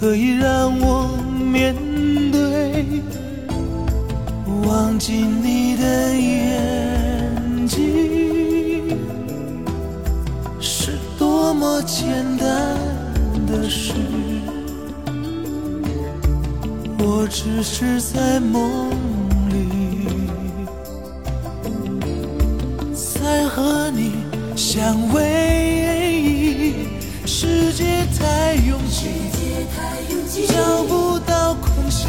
可以让我面对，忘记你的眼睛。是多么简单的事，我只是在梦里，在和你相偎。世界太拥挤，找不到空隙，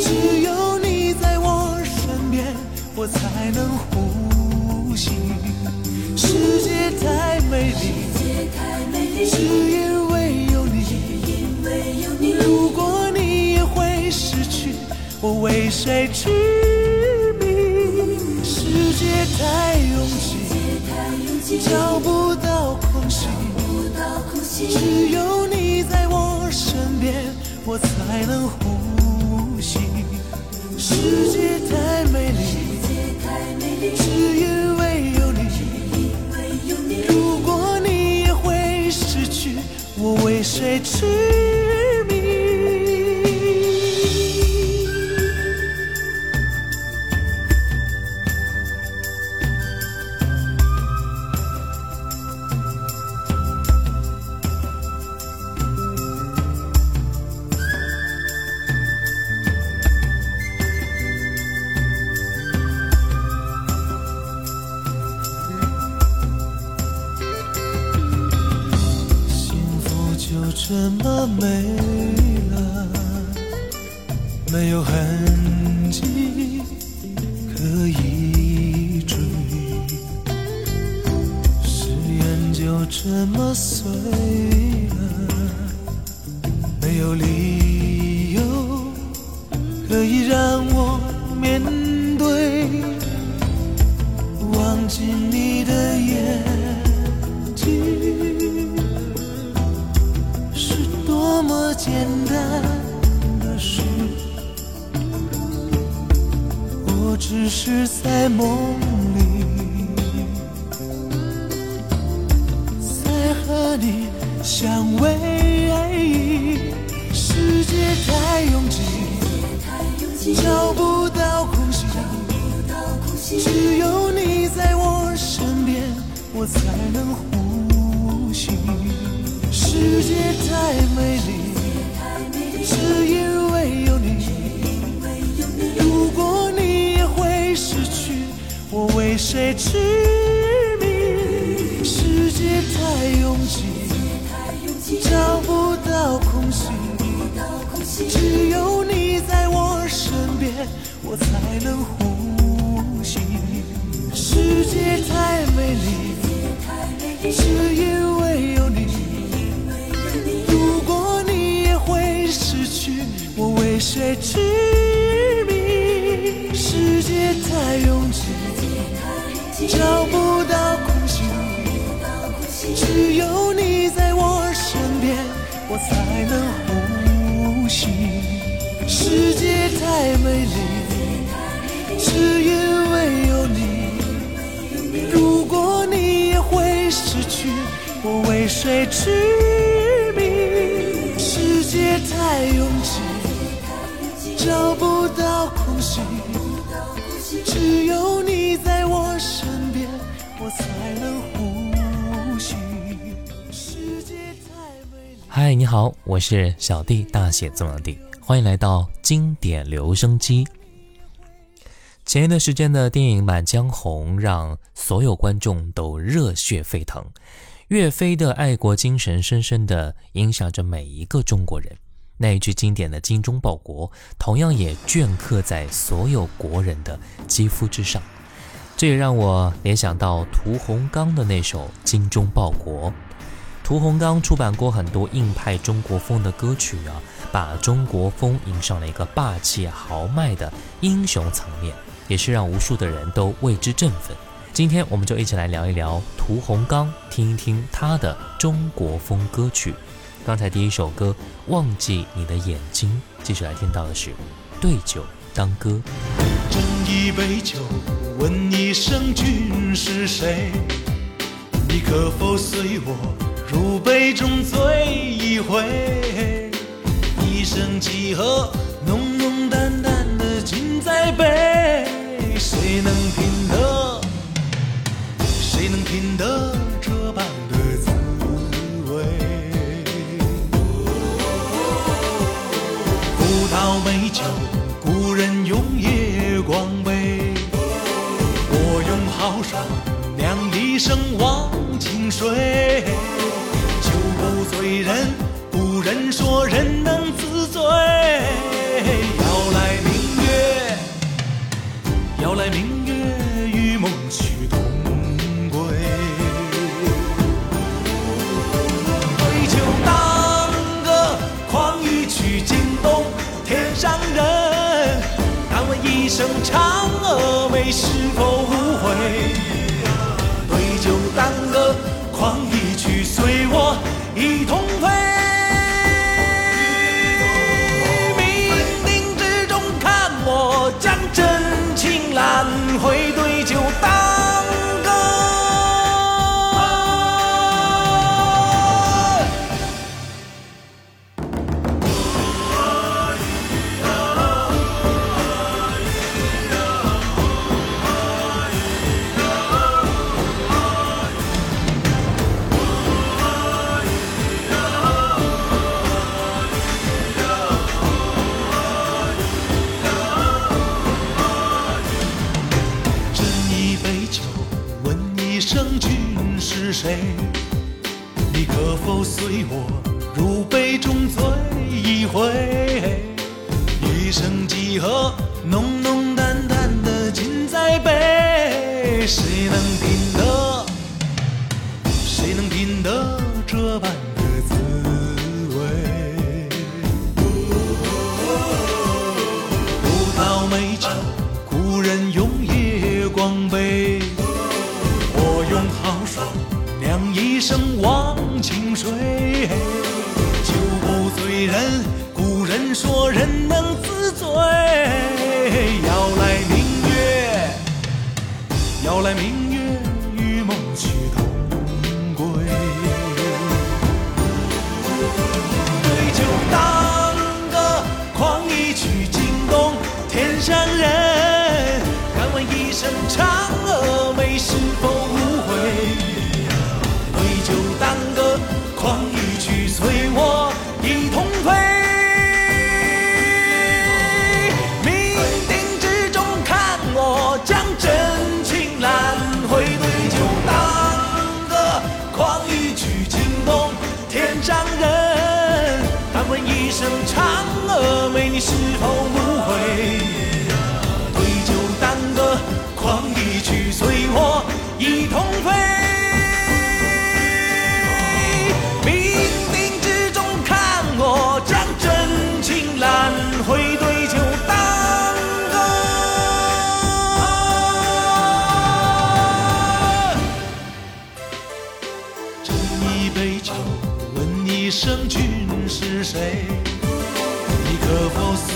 只有你在我身边，我才能呼吸。世界太美丽，只因为有你。如果你也会失去，我为谁痴迷？世界太拥挤，找不到空隙，只有你在我身边，我才能呼吸。世界太美丽，只因为有你。如果你也会失去，我为谁痴忘记你的眼睛。是多么简单的事，我只是在梦里，在和你相偎。世界太拥挤，找不到只有你在我身边，我才能呼吸。世界太美丽，只因为有你。如果你也会失去，我为谁痴迷？世界太拥挤，找不到空隙。只有你在我身边，我才能呼。世界太美丽，只因为有你。如果你也会失去，我为谁痴迷？世界太拥挤，找不到空隙。只有你在我身边，我才能呼吸。世界太美丽，只因失去，我为谁痴迷？世界太拥挤，找不到空隙。只有你在我身边，我才能呼吸。世界太美丽。嗨，你好，我是小弟，大写字母弟，欢迎来到经典留声机。前一段时间的电影《满江红》让所有观众都热血沸腾，岳飞的爱国精神深深地影响着每一个中国人。那一句经典的“精忠报国”，同样也镌刻在所有国人的肌肤之上。这也让我联想到屠洪刚的那首《精忠报国》。屠洪刚出版过很多硬派中国风的歌曲啊，把中国风迎上了一个霸气豪迈的英雄层面，也是让无数的人都为之振奋。今天我们就一起来聊一聊屠洪刚，听一听他的中国风歌曲。刚才第一首歌《忘记你的眼睛》，继续来听到的是《对酒当歌》。斟一杯酒，问一声君是谁？你可否随我入杯中醉一回？一生几何，浓浓淡淡的尽在杯，谁能拼得？谁能拼得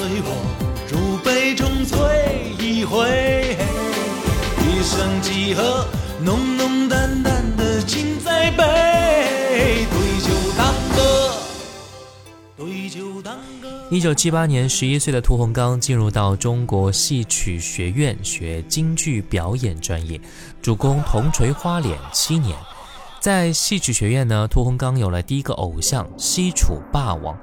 随我入杯中醉一回？一声几何，浓浓淡淡的敬在杯，对酒当歌，对酒当歌。一九七八年，十一岁的屠洪刚进入到中国戏曲学院学京剧表演专业，主攻铜锤花脸七年。在戏曲学院呢，屠洪刚有了第一个偶像西楚霸王。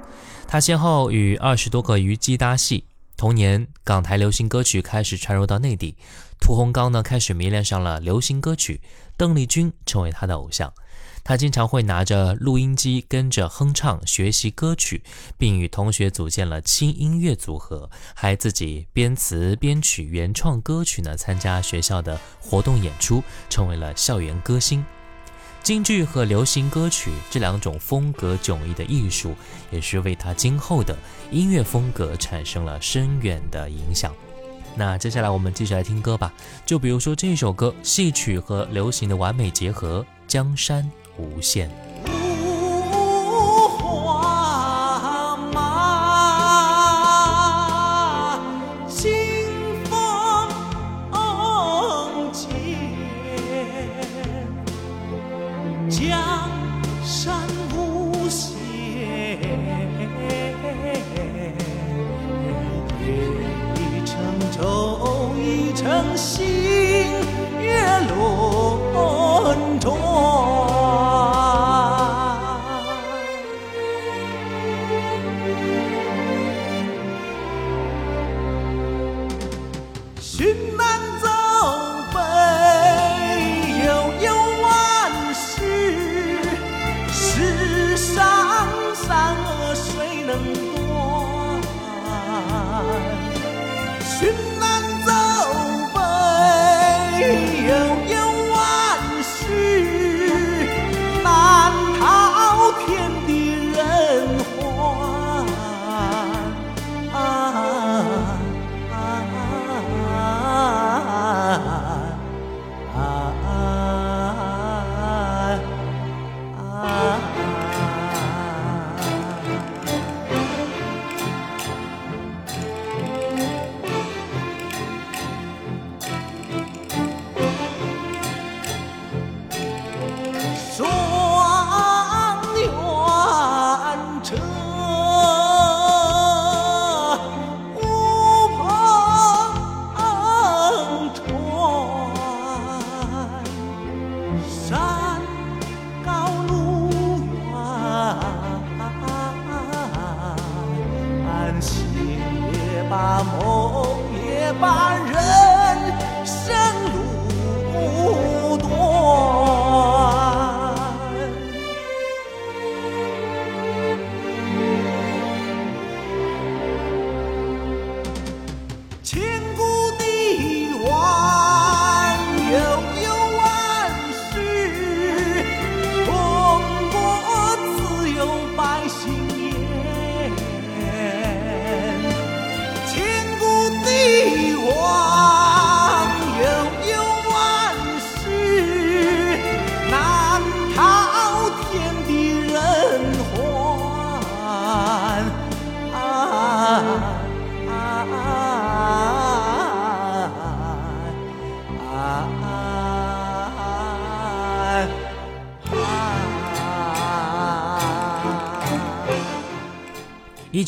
他先后与二十多个虞姬搭戏。同年，港台流行歌曲开始传入到内地，屠洪刚呢开始迷恋上了流行歌曲，邓丽君成为他的偶像。他经常会拿着录音机跟着哼唱学习歌曲，并与同学组建了轻音乐组合，还自己编词编曲原创歌曲呢，参加学校的活动演出，成为了校园歌星。京剧和流行歌曲这两种风格迥异的艺术，也是为他今后的音乐风格产生了深远的影响。那接下来我们继续来听歌吧，就比如说这首歌，戏曲和流行的完美结合，《江山无限》。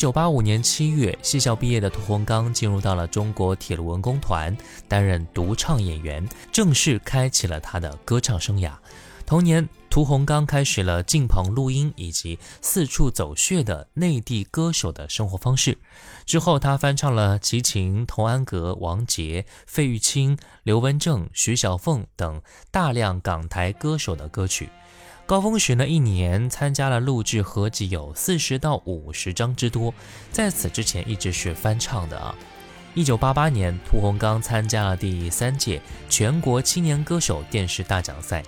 九八五年七月，戏校毕业的屠洪刚进入到了中国铁路文工团，担任独唱演员，正式开启了他的歌唱生涯。同年，屠洪刚开始了进棚录音以及四处走穴的内地歌手的生活方式。之后，他翻唱了齐秦、童安格、王杰、费玉清、刘文正、徐小凤等大量港台歌手的歌曲。高峰时呢，一年参加了录制合集有四十到五十张之多。在此之前一直是翻唱的啊。一九八八年，屠洪刚参加了第三届全国青年歌手电视大奖赛，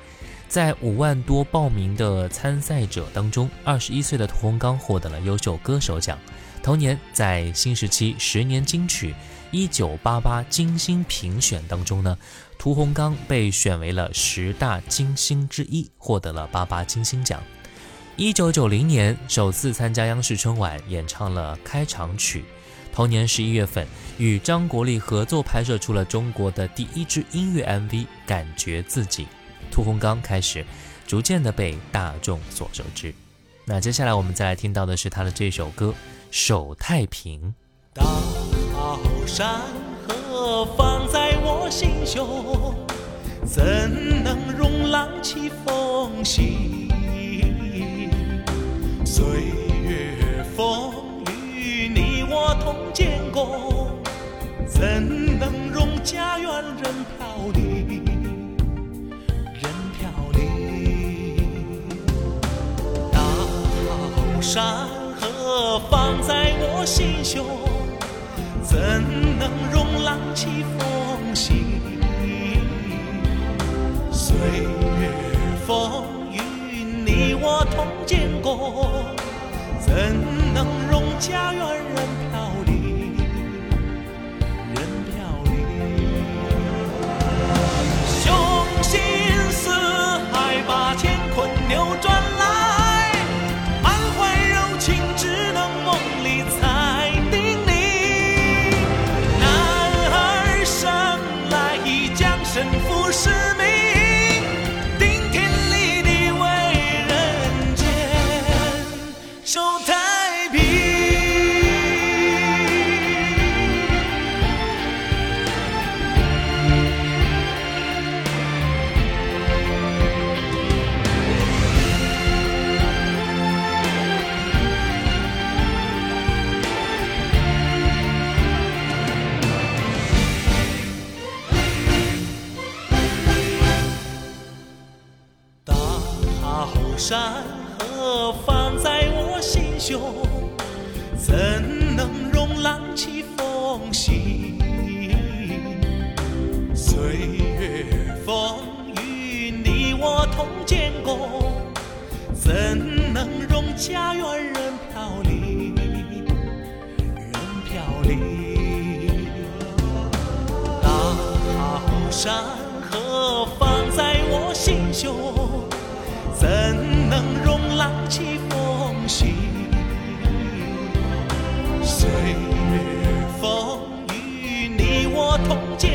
在五万多报名的参赛者当中，二十一岁的屠洪刚获得了优秀歌手奖。同年，在新时期十年金曲一九八八金星评选当中呢，屠洪刚被选为了十大金星之一，获得了八八金星奖。一九九零年，首次参加央视春晚，演唱了开场曲。同年十一月份，与张国立合作拍摄出了中国的第一支音乐 MV《感觉自己》，屠洪刚开始逐渐的被大众所熟知。那接下来我们再来听到的是他的这首歌《守太平》。大山河放在心胸，怎能容浪起风息？岁月风雨你。我同见过，怎能容家园人飘零？人飘零。大好山河放在我心胸，怎能容浪起风心？岁月风雨，你我同见过，怎能容家园人？你我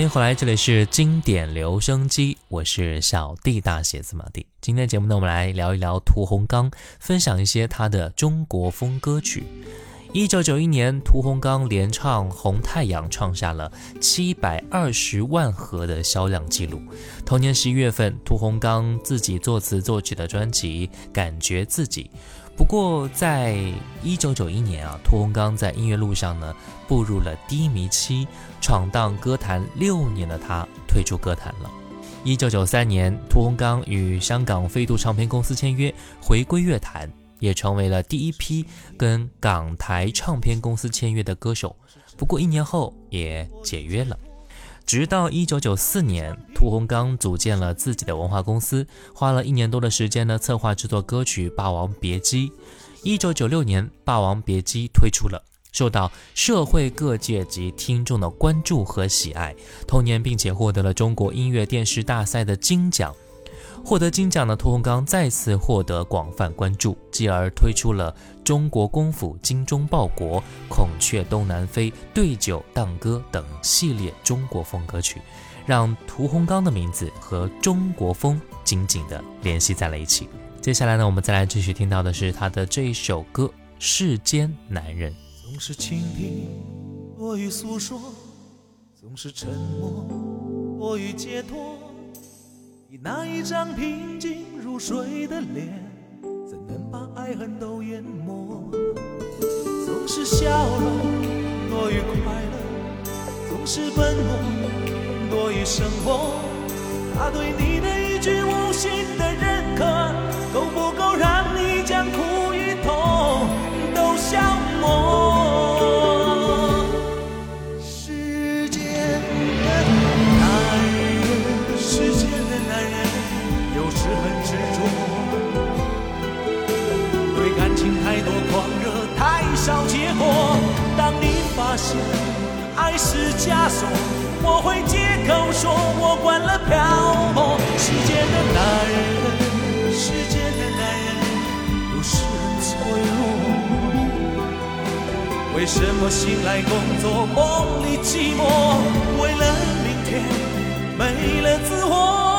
欢迎回来，这里是经典留声机，我是小弟大写字母弟。今天节目呢，我们来聊一聊屠洪刚，分享一些他的中国风歌曲。一九九一年，屠洪刚连唱《红太阳》，创下了七百二十万盒的销量记录。同年十一月份，屠洪刚自己作词作曲的专辑《感觉自己》。不过，在一九九一年啊，屠洪刚在音乐路上呢步入了低迷期，闯荡歌坛六年的他退出歌坛了。一九九三年，屠洪刚与香港飞度唱片公司签约，回归乐坛，也成为了第一批跟港台唱片公司签约的歌手。不过一年后也解约了。直到一九九四年，屠洪刚组建了自己的文化公司，花了一年多的时间呢，策划制作歌曲《霸王别姬》。一九九六年，《霸王别姬》推出了，受到社会各界及听众的关注和喜爱。同年，并且获得了中国音乐电视大赛的金奖。获得金奖的屠洪刚再次获得广泛关注，继而推出了《中国功夫》《精忠报国》《孔雀东南飞》《对酒当歌》等系列中国风歌曲，让屠洪刚的名字和中国风紧紧地联系在了一起。接下来呢，我们再来继续听到的是他的这一首歌《世间男人》。总是倾听多于诉说，总是沉默多于解脱。你那一张平静如水的脸，怎能把爱恨都淹没？总是笑容多于快乐，总是奔波多于生活。他对你的一句无心的现爱是枷锁，我会借口说我惯了漂泊。世间的男人，世间的男人，有时很脆弱。为什么醒来工作，梦里寂寞？为了明天，没了自我。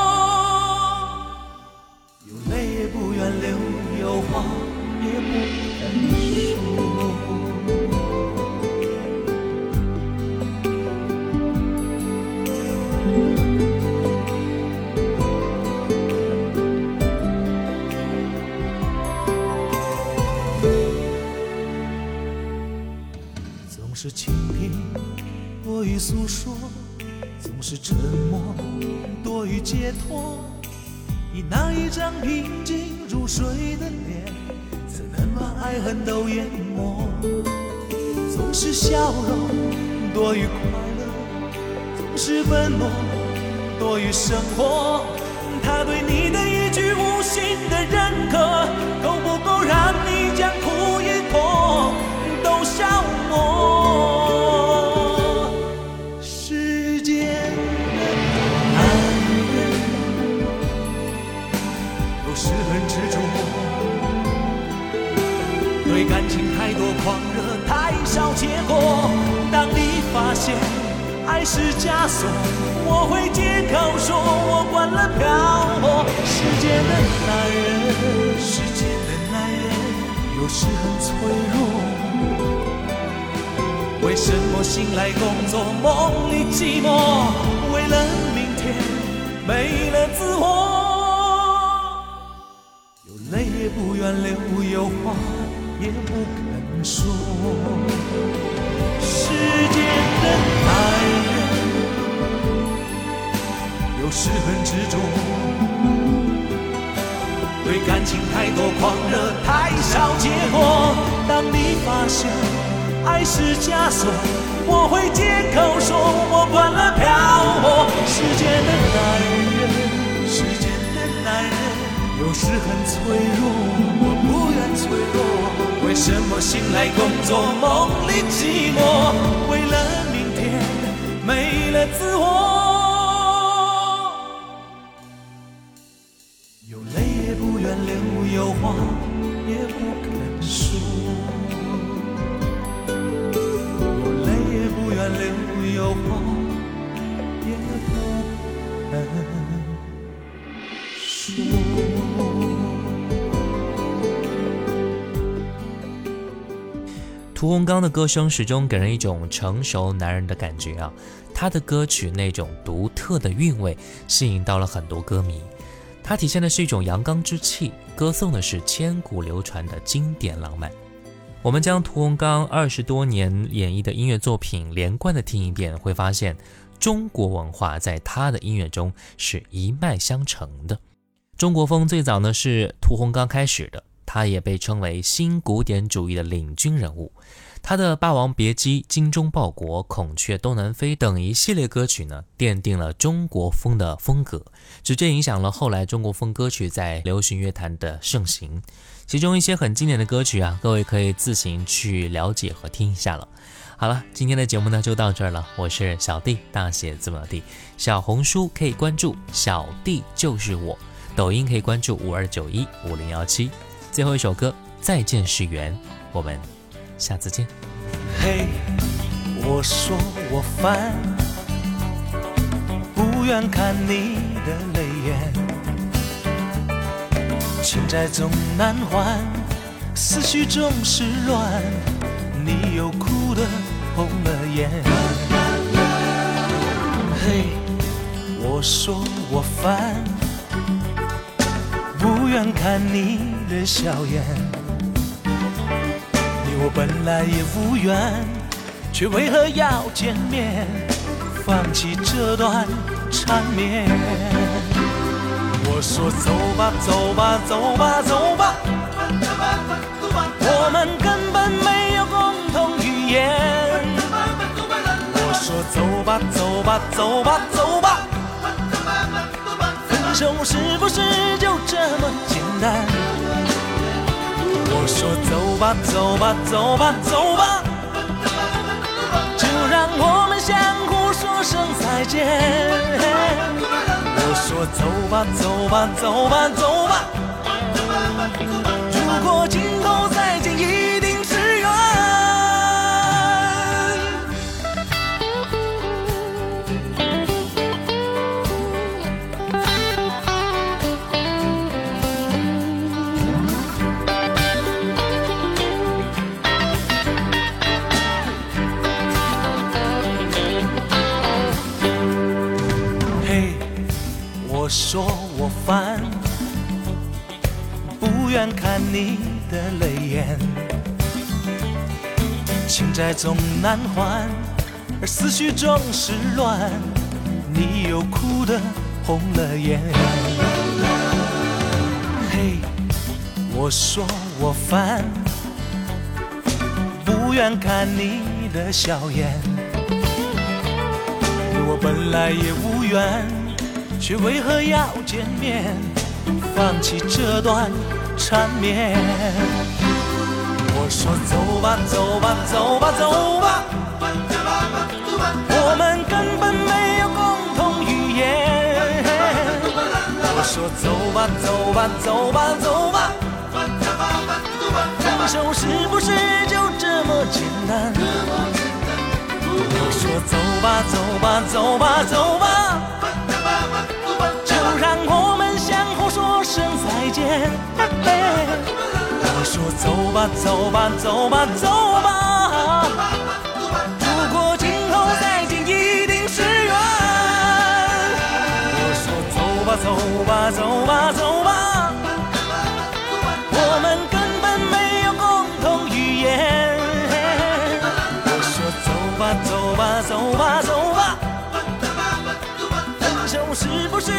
笑容多于快乐，总是奔波多于生活。他对你的一句无心的认可，够不够让你将苦与痛都消磨？发现爱是枷锁，我会借口说我惯了漂泊。世间的男人，世间的男人有时很脆弱。为什么醒来工作，梦里寂寞？为了明天，没了自我。有泪也不愿流，有话也不肯说。有时很执着，对感情太多狂热，太少结果。当你发现爱是枷锁，我会借口说我惯了漂泊。世间的男人，世间的男人有时很脆弱，我不愿脆弱。为什么醒来工作，梦里寂寞？为了明天，没了自我。屠洪刚的歌声始终给人一种成熟男人的感觉啊，他的歌曲那种独特的韵味吸引到了很多歌迷。他体现的是一种阳刚之气，歌颂的是千古流传的经典浪漫。我们将屠洪刚二十多年演绎的音乐作品连贯的听一遍，会发现中国文化在他的音乐中是一脉相承的。中国风最早呢是屠洪刚开始的。他也被称为新古典主义的领军人物。他的《霸王别姬》《精忠报国》《孔雀东南飞》等一系列歌曲呢，奠定了中国风的风格，直接影响了后来中国风歌曲在流行乐坛的盛行。其中一些很经典的歌曲啊，各位可以自行去了解和听一下了。好了，今天的节目呢就到这儿了。我是小弟，大写字母的弟。小红书可以关注小弟就是我，抖音可以关注五二九一五零幺七。最后一首歌《再见是缘》，我们下次见。嘿，我说我烦，不愿看你的泪眼，情债总难还，思绪总是乱，你又哭得红了眼。嘿，我说我烦。愿看你的笑颜。你我本来也无缘，却为何要见面？放弃这段缠绵。我说走吧，走吧，走吧，走吧，我们根本没有共同语言。我说走吧，走吧，走吧，走吧，是不是就这么简单？我说走吧，走吧，走吧，走吧，就让我们相互说声再见。我说走吧，走吧，走吧，走吧。如果你的泪眼，情债总难还，而思绪总是乱，你又哭得红了眼。嘿，我说我烦，不愿看你的笑颜。我本来也无缘，却为何要见面？放弃这段缠绵。我说走吧，走吧，走吧，走吧，我们根本没有共同语言。我说走吧，走吧，走吧，走吧，分手是不是就这么简单？我说走吧，走吧，走吧，走吧，说走吧，走吧，走吧，走吧，如果今后再见，一定是缘。我说走吧，走吧，走吧，走吧，我们根本没有共同语言。我说走吧，走吧，走吧，走吧，分手是不是